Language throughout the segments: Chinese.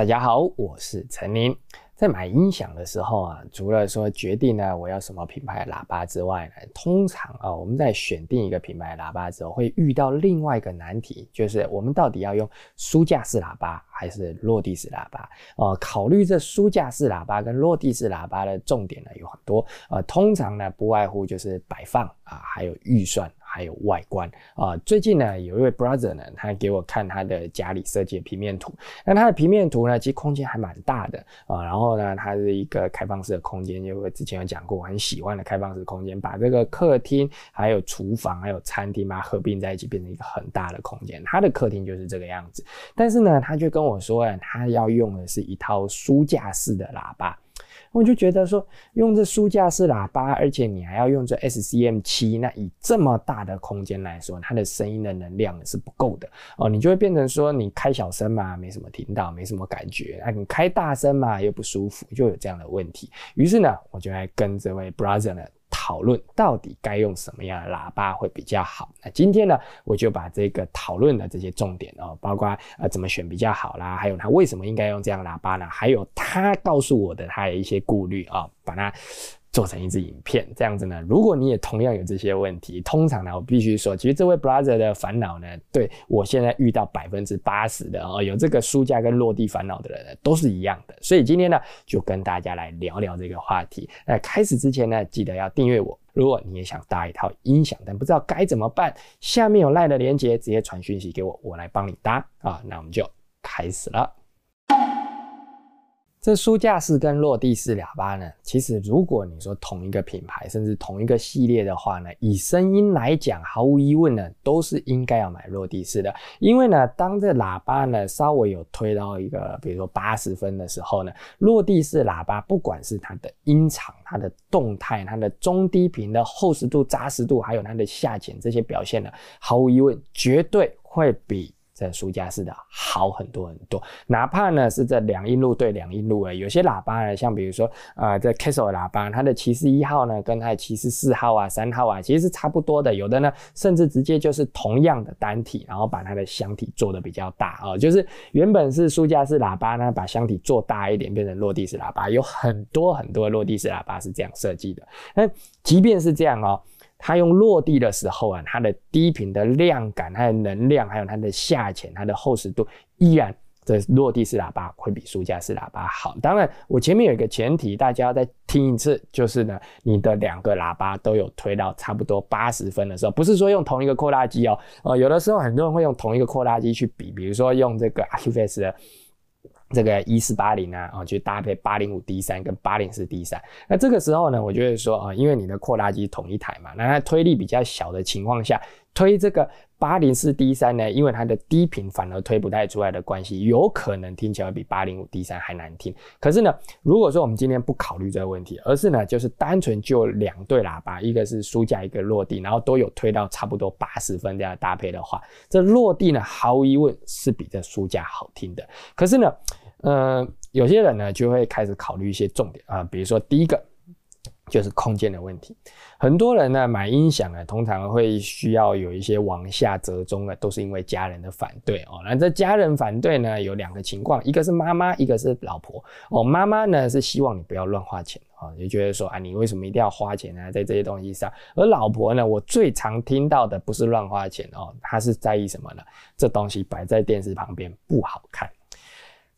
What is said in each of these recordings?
大家好，我是陈林。在买音响的时候啊，除了说决定呢我要什么品牌喇叭之外呢，通常啊我们在选定一个品牌喇叭之后，会遇到另外一个难题，就是我们到底要用书架式喇叭还是落地式喇叭？哦，考虑这书架式喇叭跟落地式喇叭的重点呢有很多，呃，通常呢不外乎就是摆放啊，还有预算。还有外观啊，最近呢，有一位 brother 呢，他给我看他的家里设计的平面图。那他的平面图呢，其实空间还蛮大的啊。然后呢，它是一个开放式的空间，因为之前有讲过，我很喜欢的开放式空间，把这个客厅、还有厨房、还有餐厅嘛合并在一起，变成一个很大的空间。他的客厅就是这个样子。但是呢，他就跟我说，他要用的是一套书架式的喇叭。我就觉得说，用这书架式喇叭，而且你还要用这 SCM 七，那以这么大的空间来说，它的声音的能量是不够的哦。你就会变成说，你开小声嘛，没什么听到，没什么感觉；那你开大声嘛，又不舒服，就有这样的问题。于是呢，我就来跟这位 brother 呢。讨论到底该用什么样的喇叭会比较好？那今天呢，我就把这个讨论的这些重点哦，包括呃怎么选比较好啦，还有他为什么应该用这样喇叭呢？还有他告诉我的他的一些顾虑啊，把它。做成一支影片这样子呢？如果你也同样有这些问题，通常呢，我必须说，其实这位 brother 的烦恼呢，对我现在遇到百分之八十的哦，有这个书架跟落地烦恼的人呢，都是一样的。所以今天呢，就跟大家来聊聊这个话题。那开始之前呢，记得要订阅我。如果你也想搭一套音响，但不知道该怎么办，下面有赖的连接，直接传讯息给我，我来帮你搭啊。那我们就开始了。这书架式跟落地式喇叭呢，其实如果你说同一个品牌，甚至同一个系列的话呢，以声音来讲，毫无疑问呢，都是应该要买落地式的。因为呢，当这喇叭呢稍微有推到一个，比如说八十分的时候呢，落地式喇叭不管是它的音场、它的动态、它的中低频的厚实度、扎实度，还有它的下潜这些表现呢，毫无疑问绝对会比。这书架式的好很多很多，哪怕呢是这两音路对两音路啊，有些喇叭呢，像比如说啊，这 Casio 喇叭，它的七十一号呢，跟它的七十四号啊、三号啊，其实是差不多的。有的呢，甚至直接就是同样的单体，然后把它的箱体做的比较大啊，就是原本是书架式喇叭呢，把箱体做大一点，变成落地式喇叭。有很多很多落地式喇叭是这样设计的。那即便是这样哦。它用落地的时候啊，它的低频的量感、它的能量，还有它的下潜、它的厚实度，依然这落地式喇叭会比书架式喇叭好。当然，我前面有一个前提，大家要再听一次，就是呢，你的两个喇叭都有推到差不多八十分的时候，不是说用同一个扩大机哦，呃，有的时候很多人会用同一个扩大机去比，比如说用这个 Acufus 的。这个一四八零啊，哦，去搭配八零五 D 三跟八零四 D 三，那这个时候呢，我就会说啊，因为你的扩大机同一台嘛，那它推力比较小的情况下，推这个八零四 D 三呢，因为它的低频反而推不太出来的关系，有可能听起来比八零五 D 三还难听。可是呢，如果说我们今天不考虑这个问题，而是呢，就是单纯就两对喇叭，一个是书架，一个落地，然后都有推到差不多八十分这样搭配的话，这落地呢，毫无疑问是比这书架好听的。可是呢，呃，有些人呢就会开始考虑一些重点啊，比如说第一个就是空间的问题。很多人呢买音响啊，通常会需要有一些往下折中的，都是因为家人的反对哦。那这家人反对呢，有两个情况，一个是妈妈，一个是老婆哦。妈妈呢是希望你不要乱花钱啊，就觉得说啊，你为什么一定要花钱呢，在这些东西上？而老婆呢，我最常听到的不是乱花钱哦，她是在意什么呢？这东西摆在电视旁边不好看。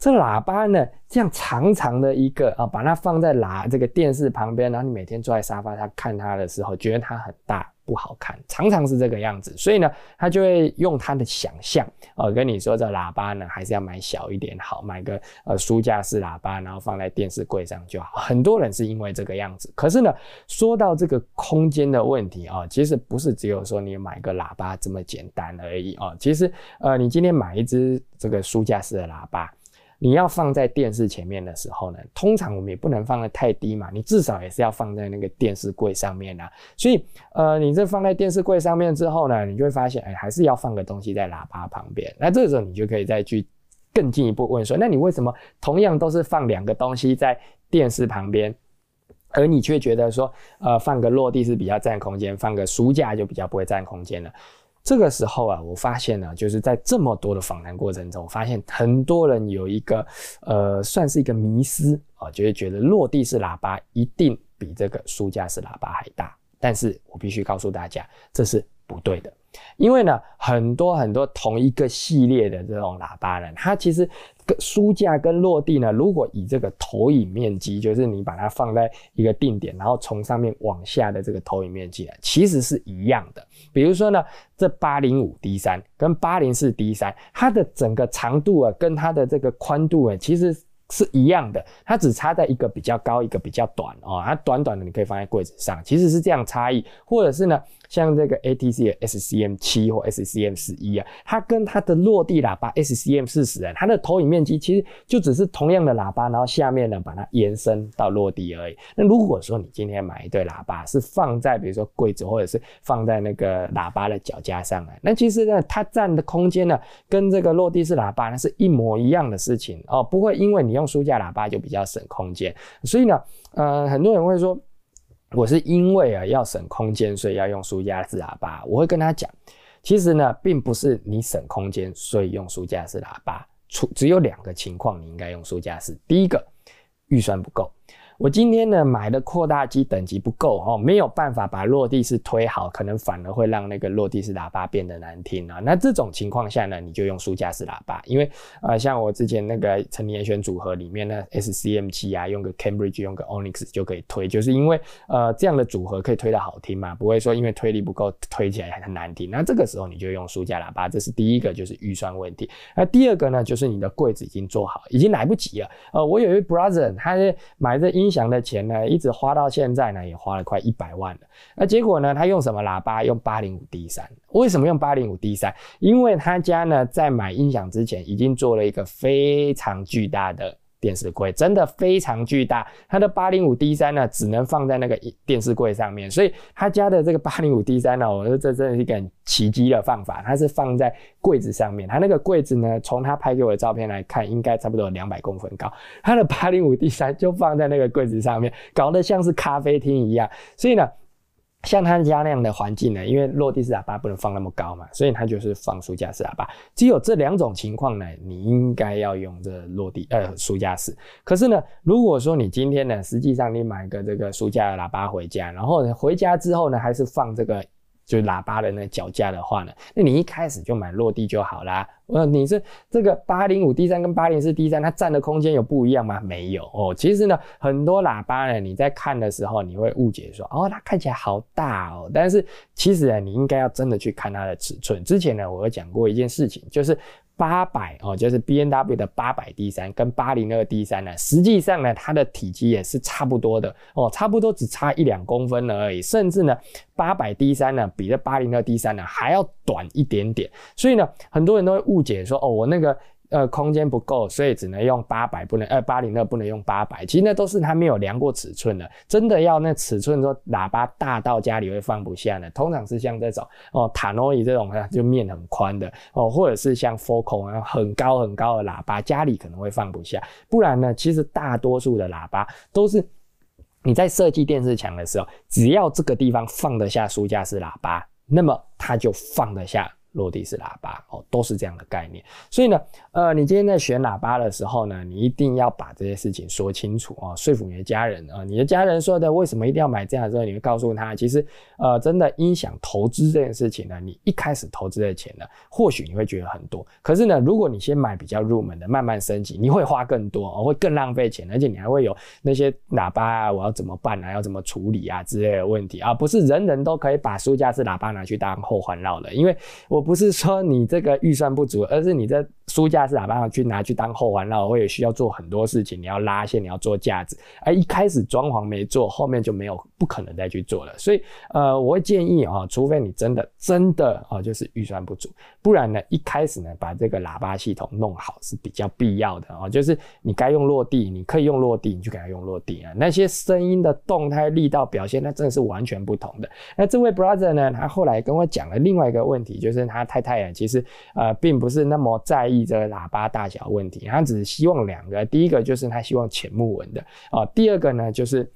这喇叭呢，这样长长的一个啊，把它放在喇这个电视旁边，然后你每天坐在沙发上看它的时候，觉得它很大不好看，常常是这个样子。所以呢，他就会用他的想象哦，跟你说这喇叭呢，还是要买小一点好，买个呃书架式喇叭，然后放在电视柜上就好。很多人是因为这个样子。可是呢，说到这个空间的问题啊，其实不是只有说你买个喇叭这么简单而已啊。其实呃，你今天买一支这个书架式的喇叭。你要放在电视前面的时候呢，通常我们也不能放得太低嘛，你至少也是要放在那个电视柜上面啊。所以，呃，你这放在电视柜上面之后呢，你就会发现，哎，还是要放个东西在喇叭旁边。那这个时候你就可以再去更进一步问说，那你为什么同样都是放两个东西在电视旁边，而你却觉得说，呃，放个落地是比较占空间，放个书架就比较不会占空间了？这个时候啊，我发现呢，就是在这么多的访谈过程中，发现很多人有一个呃，算是一个迷思啊，就是觉得落地式喇叭一定比这个书架式喇叭还大。但是我必须告诉大家，这是不对的。因为呢，很多很多同一个系列的这种喇叭呢，它其实书架跟落地呢，如果以这个投影面积，就是你把它放在一个定点，然后从上面往下的这个投影面积呢，其实是一样的。比如说呢，这八零五 D 三跟八零四 D 三，它的整个长度啊，跟它的这个宽度啊，其实。是一样的，它只差在一个比较高，一个比较短哦。它短短的你可以放在柜子上，其实是这样差异，或者是呢？像这个 ATC 的 SCM 七或 SCM 十一啊，它跟它的落地喇叭 SCM 四十啊，它的投影面积其实就只是同样的喇叭，然后下面呢把它延伸到落地而已。那如果说你今天买一对喇叭是放在比如说柜子或者是放在那个喇叭的脚架上啊，那其实呢它占的空间呢跟这个落地式喇叭呢是一模一样的事情哦，不会因为你用用书架喇叭就比较省空间。所以呢，呃，很多人会说。我是因为啊要省空间，所以要用书架式喇叭。我会跟他讲，其实呢，并不是你省空间，所以用书架式喇叭。除只有两个情况，你应该用书架式。第一个，预算不够。我今天呢买的扩大机等级不够哦，没有办法把落地式推好，可能反而会让那个落地式喇叭变得难听啊。那这种情况下呢，你就用书架式喇叭，因为呃，像我之前那个陈年选组合里面呢，SCM 七啊，用个 Cambridge，用个 Onyx 就可以推，就是因为呃这样的组合可以推的好听嘛，不会说因为推力不够推起来很难听。那这个时候你就用书架喇叭，这是第一个就是预算问题。那第二个呢，就是你的柜子已经做好，已经来不及了。呃，我有一位 brother，他买这音。响的钱呢，一直花到现在呢，也花了快一百万了。那结果呢，他用什么喇叭？用八零五 D 三。为什么用八零五 D 三？因为他家呢，在买音响之前，已经做了一个非常巨大的。电视柜真的非常巨大，它的八零五 D 三呢，只能放在那个电视柜上面，所以他家的这个八零五 D 三呢，我说这真的是一个奇迹的方法，它是放在柜子上面，它那个柜子呢，从他拍给我的照片来看，应该差不多有两百公分高，它的八零五 D 三就放在那个柜子上面，搞得像是咖啡厅一样，所以呢。像他家那样的环境呢，因为落地式喇叭不能放那么高嘛，所以他就是放书架式喇叭。只有这两种情况呢，你应该要用这落地呃书架式。可是呢，如果说你今天呢，实际上你买个这个书架的喇叭回家，然后回家之后呢，还是放这个。就喇叭的那脚架的话呢，那你一开始就买落地就好啦。呃，你是这个八零五 D 三跟八零四 D 三，它占的空间有不一样吗？没有哦。其实呢，很多喇叭呢，你在看的时候，你会误解说，哦，它看起来好大哦。但是其实呢，你应该要真的去看它的尺寸。之前呢，我有讲过一件事情，就是。八百哦，就是 B N W 的八百 D 三跟八零二 D 三呢，实际上呢，它的体积也是差不多的哦，差不多只差一两公分了而已，甚至呢，八百 D 三呢，比这八零二 D 三呢还要短一点点，所以呢，很多人都会误解说，哦，我那个。呃，空间不够，所以只能用八百，不能呃八零二不能用八百。其实那都是他没有量过尺寸的。真的要那尺寸说喇叭大到家里会放不下的，通常是像这种哦塔诺伊这种呢，就面很宽的哦，或者是像 Focal 啊很高很高的喇叭，家里可能会放不下。不然呢，其实大多数的喇叭都是你在设计电视墙的时候，只要这个地方放得下书架式喇叭，那么它就放得下。落地式喇叭哦，都是这样的概念。所以呢，呃，你今天在选喇叭的时候呢，你一定要把这些事情说清楚啊，说服你的家人啊。你的家人说的为什么一定要买这样的时候，你会告诉他，其实呃，真的音响投资这件事情呢，你一开始投资的钱呢，或许你会觉得很多。可是呢，如果你先买比较入门的，慢慢升级，你会花更多哦，会更浪费钱，而且你还会有那些喇叭啊，我要怎么办啊，要怎么处理啊之类的问题啊，不是人人都可以把书架式喇叭拿去当后环绕的，因为我。不是说你这个预算不足，而是你的书架是哪办法去拿去当后环绕，我也需要做很多事情，你要拉线，你要做架子，而一开始装潢没做，后面就没有不可能再去做了。所以，呃，我会建议啊，除非你真的真的啊，就是预算不足，不然呢，一开始呢，把这个喇叭系统弄好是比较必要的啊。就是你该用落地，你可以用落地，你就给他用落地啊。那些声音的动态力道表现，那真的是完全不同的。那这位 brother 呢，他后来跟我讲了另外一个问题，就是他太太啊，其实呃，并不是那么在意这个喇叭大小问题，他只是希望两个，第一个就是他希望浅木纹的哦，第二个呢就是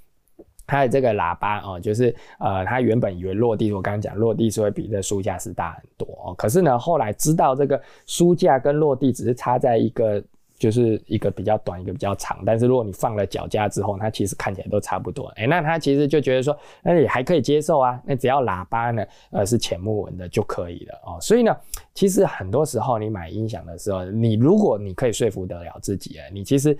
它的这个喇叭哦，就是呃，他原本以为落地，我刚刚讲落地是会比这书架是大很多哦，可是呢，后来知道这个书架跟落地只是插在一个。就是一个比较短，一个比较长，但是如果你放了脚架之后，它其实看起来都差不多。哎，那他其实就觉得说，那也还可以接受啊。那只要喇叭呢，呃，是浅木纹的就可以了哦。所以呢，其实很多时候你买音响的时候，你如果你可以说服得了自己，你其实。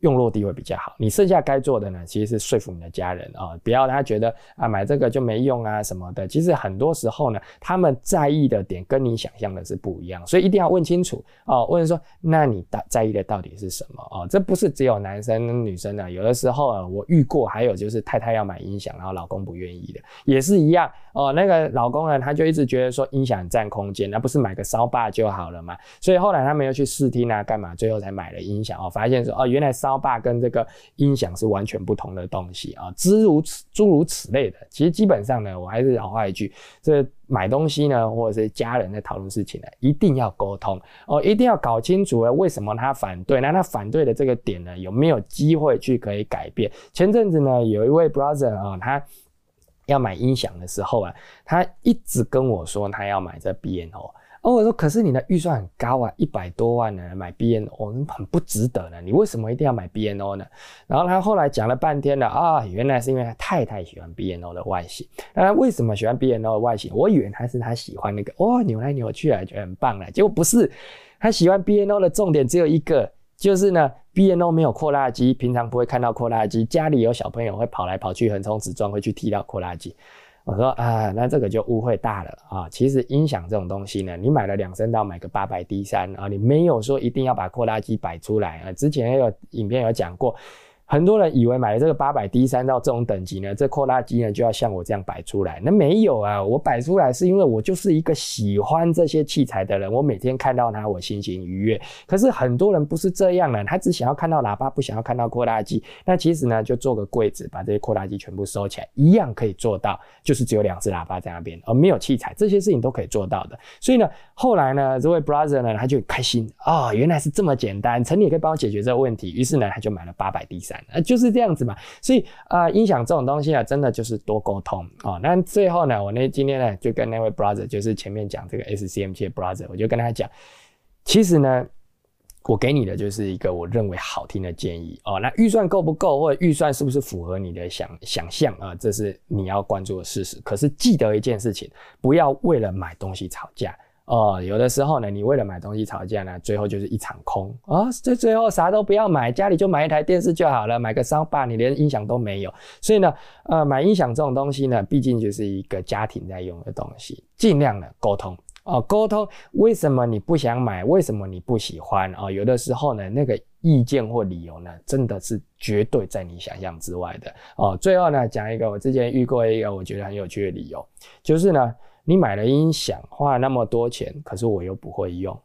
用落地会比较好。你剩下该做的呢，其实是说服你的家人啊，不要他觉得啊买这个就没用啊什么的。其实很多时候呢，他们在意的点跟你想象的是不一样，所以一定要问清楚哦。问说，那你大在意的到底是什么哦？这不是只有男生女生的，有的时候啊，我遇过，还有就是太太要买音响，然后老公不愿意的，也是一样哦。那个老公呢，他就一直觉得说音响占空间，那不是买个烧霸就好了嘛？所以后来他们又去试听啊，干嘛？最后才买了音响哦，发现说哦，原来烧。爸跟这个音响是完全不同的东西啊，诸如此诸如此类的。其实基本上呢，我还是老话一句，这买东西呢，或者是家人在讨论事情呢，一定要沟通哦，一定要搞清楚了为什么他反对，那他反对的这个点呢，有没有机会去可以改变？前阵子呢，有一位 brother 啊，他要买音响的时候啊，他一直跟我说他要买这 B N O。哦，我说，可是你的预算很高啊，一百多万呢，买 B N O 很不值得呢。你为什么一定要买 B N O 呢？然后他后来讲了半天了啊，原来是因为他太太喜欢 B N O 的外形。那他为什么喜欢 B N O 的外形？我以为他是他喜欢那个哦，扭来扭去啊，觉得很棒了。结果不是，他喜欢 B N O 的重点只有一个，就是呢，B N O 没有扩拉机，平常不会看到扩拉机，家里有小朋友会跑来跑去横冲直撞，会去踢到扩拉机。我说啊，那这个就误会大了啊！其实音响这种东西呢，你买了两声道，买个八百 D 三啊，你没有说一定要把扩拉机摆出来啊。之前有影片有讲过。很多人以为买了这个八百 D 三到这种等级呢，这扩拉机呢就要像我这样摆出来。那没有啊，我摆出来是因为我就是一个喜欢这些器材的人，我每天看到它我心情愉悦。可是很多人不是这样的，他只想要看到喇叭，不想要看到扩拉机。那其实呢，就做个柜子，把这些扩拉机全部收起来，一样可以做到，就是只有两只喇叭在那边，而没有器材，这些事情都可以做到的。所以呢，后来呢，这位 brother 呢，他就开心啊，原来是这么简单，陈你可以帮我解决这个问题。于是呢，他就买了八百 D 三。呃，就是这样子嘛，所以啊，音响这种东西啊，真的就是多沟通啊。那最后呢，我那今天呢，就跟那位 brother，就是前面讲这个 SCMT 的 brother，我就跟他讲，其实呢，我给你的就是一个我认为好听的建议哦。那预算够不够，或者预算是不是符合你的想想象啊？这是你要关注的事实。可是记得一件事情，不要为了买东西吵架。哦，有的时候呢，你为了买东西吵架呢，最后就是一场空啊！这最后啥都不要买，家里就买一台电视就好了，买个烧把，你连音响都没有。所以呢，呃，买音响这种东西呢，毕竟就是一个家庭在用的东西，尽量的沟通哦，沟通为什么你不想买，为什么你不喜欢啊？有的时候呢，那个意见或理由呢，真的是绝对在你想象之外的哦。最后呢，讲一个我之前遇过一个我觉得很有趣的理由，就是呢。你买了音响，花了那么多钱，可是我又不会用。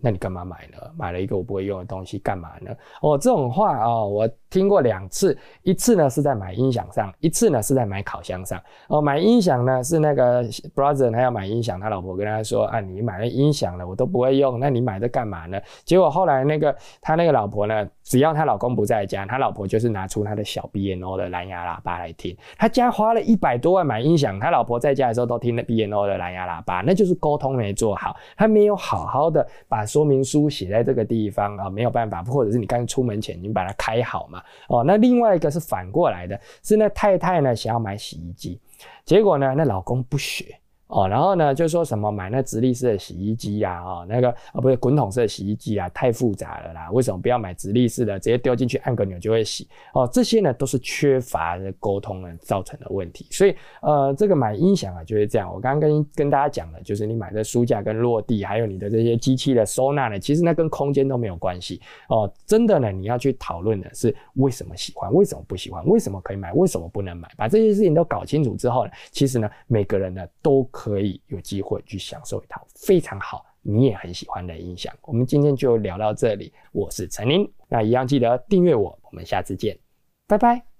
那你干嘛买呢？买了一个我不会用的东西干嘛呢？哦，这种话啊，我听过两次。一次呢是在买音响上，一次呢是在买烤箱上。哦，买音响呢是那个 brother 他要买音响，他老婆跟他说啊，你买了音响了，我都不会用，那你买这干嘛呢？结果后来那个他那个老婆呢，只要他老公不在家，他老婆就是拿出他的小 B N O 的蓝牙喇叭来听。他家花了一百多万买音响，他老婆在家的时候都听那 B N O 的蓝牙喇叭，那就是沟通没做好，他没有好好的把。说明书写在这个地方啊，没有办法，或者是你刚出门前你把它开好嘛。哦，那另外一个是反过来的，是那太太呢想要买洗衣机，结果呢那老公不学。哦，然后呢，就说什么买那直立式的洗衣机呀，哦，那个啊不是滚筒式的洗衣机啊，太复杂了啦。为什么不要买直立式的，直接丢进去按个钮就会洗？哦，这些呢都是缺乏沟通呢造成的问题。所以呃，这个买音响啊就是这样。我刚刚跟跟大家讲的，就是你买的书架跟落地，还有你的这些机器的收纳呢，其实那跟空间都没有关系。哦，真的呢，你要去讨论的是为什么喜欢，为什么不喜欢，为什么可以买，为什么不能买？把这些事情都搞清楚之后呢，其实呢，每个人呢都。可以有机会去享受一套非常好，你也很喜欢的音响。我们今天就聊到这里，我是陈林，那一样记得订阅我，我们下次见，拜拜。